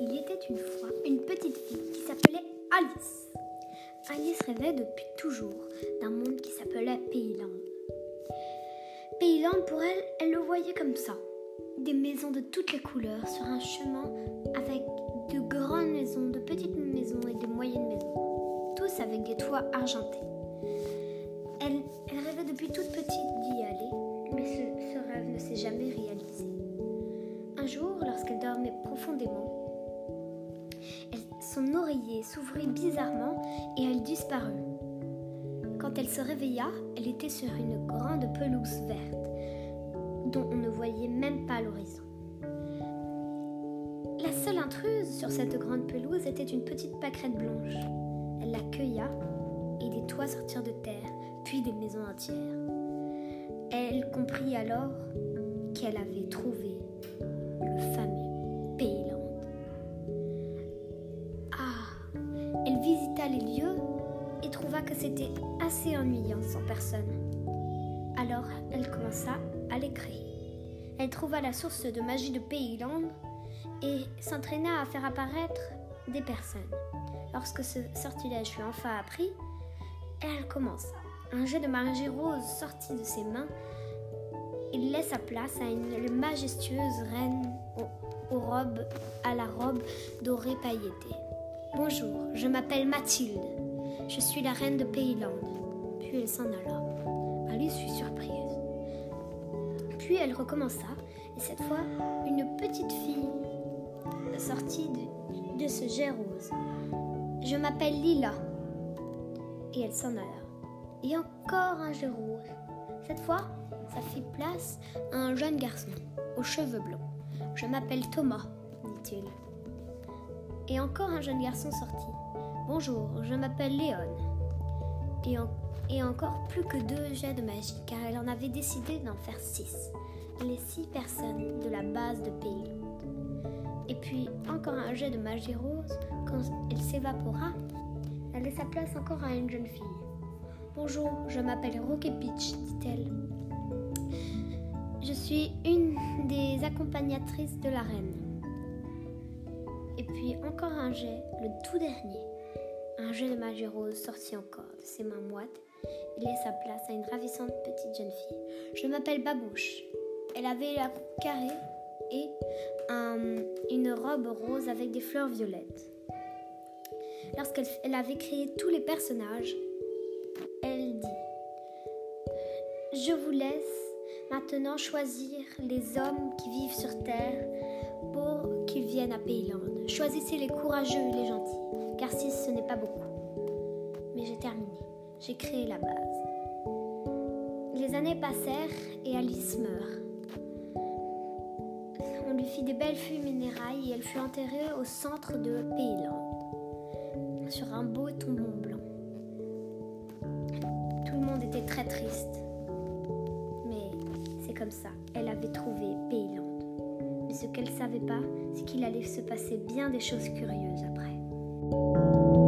Il était une fois une petite fille qui s'appelait Alice. Alice rêvait depuis toujours d'un monde qui s'appelait Paysland. Paysland pour elle, elle le voyait comme ça. Des maisons de toutes les couleurs sur un chemin avec de grandes maisons, de petites maisons et de moyennes maisons. Tous avec des toits argentés. Elle, rêvait depuis toute petite d'y aller, mais ce rêve ne s'est jamais réalisé. Un jour, lorsqu'elle dormait profondément, son oreiller s'ouvrit bizarrement et elle disparut. Quand elle se réveilla, elle était sur une grande pelouse verte, dont on ne voyait même pas l'horizon. La seule intruse sur cette grande pelouse était une petite pâquerette blanche. Elle la cueilla et des toits sortirent de terre, puis des maisons entières. Elle comprit alors qu'elle avait trouvé le fameux Payland. Visita les lieux et trouva que c'était assez ennuyant sans personne. Alors elle commença à les créer. Elle trouva la source de magie de Payland et s'entraîna à faire apparaître des personnes. Lorsque ce sortilège fut enfin appris, elle commença. Un jet de magie rose sortit de ses mains. Il laissa place à une majestueuse reine à la robe dorée pailletée. Bonjour, je m'appelle Mathilde. Je suis la reine de Payland. Puis elle s'en alla. Alice fut surprise. Puis elle recommença, et cette fois, une petite fille sortit de, ce jet rose. Je m'appelle Lila. Et elle s'en alla. Et encore un jet rouge. Cette fois, ça fit place à un jeune garçon aux cheveux blancs. Je m'appelle Thomas, dit-il. Et encore un jeune garçon sortit. Bonjour, je m'appelle Léon. Et, en- et encore plus que deux jets de magie, car elle en avait décidé d'en faire six. Les six personnes de la base de Pays. Et puis encore un jet de magie rose. Quand elle s'évapora, elle laissa place encore à une jeune fille. Bonjour, je m'appelle Rocket Peach, dit-elle. Je suis une des accompagnatrices de la reine. Et puis encore un jet, le tout dernier. Un jet de magie rose sortit encore de ses mains moites et laissa place à une ravissante petite jeune fille. Je m'appelle Babouche. Elle avait la coupe carrée et un- une robe rose avec des fleurs violettes. Lorsqu'elle elle avait créé tous les personnages, elle dit Je vous laisse maintenant choisir les hommes qui vivent sur Terre pour qu'ils viennent à Payland. Choisissez les courageux et les gentils, car si ce n'est pas beaucoup. Mais j'ai terminé, j'ai créé la base. Les années passèrent et Alice meurt. On lui fit des belles funérailles et elle fut enterrée au centre de Payland, sur un beau tombon blanc. Tout le monde était très triste. Mais c'est comme ça, elle avait trouvé Payland. Ce qu'elle savait pas, c'est qu'il allait se passer bien des choses curieuses après.